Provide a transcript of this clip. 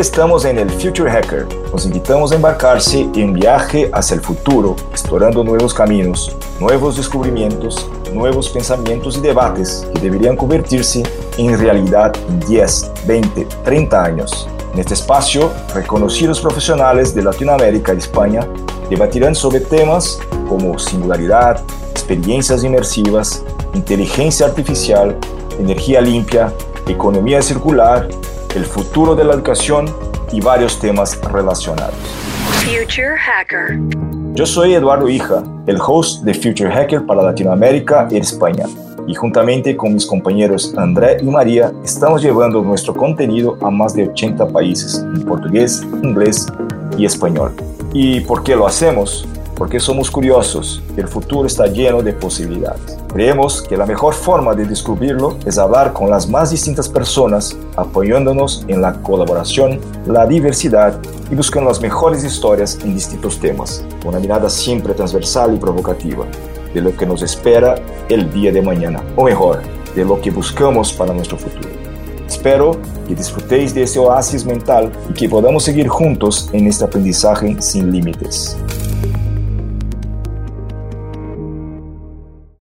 Estamos en el Future Hacker. Nos invitamos a embarcarse en un viaje hacia el futuro, explorando nuevos caminos, nuevos descubrimientos, nuevos pensamientos y debates que deberían convertirse en realidad en 10, 20, 30 años. En este espacio, reconocidos profesionales de Latinoamérica y España debatirán sobre temas como singularidad, experiencias inmersivas, inteligencia artificial, energía limpia, economía circular, el futuro de la educación y varios temas relacionados. Future Hacker. Yo soy Eduardo Hija, el host de Future Hacker para Latinoamérica y España, y juntamente con mis compañeros André y María estamos llevando nuestro contenido a más de 80 países en portugués, inglés y español. ¿Y por qué lo hacemos? Porque somos curiosos y el futuro está lleno de posibilidades. Creemos que la mejor forma de descubrirlo es hablar con las más distintas personas, apoyándonos en la colaboración, la diversidad y buscando las mejores historias en distintos temas, una mirada siempre transversal y provocativa de lo que nos espera el día de mañana, o mejor, de lo que buscamos para nuestro futuro. Espero que disfrutéis de este oasis mental y que podamos seguir juntos en este aprendizaje sin límites.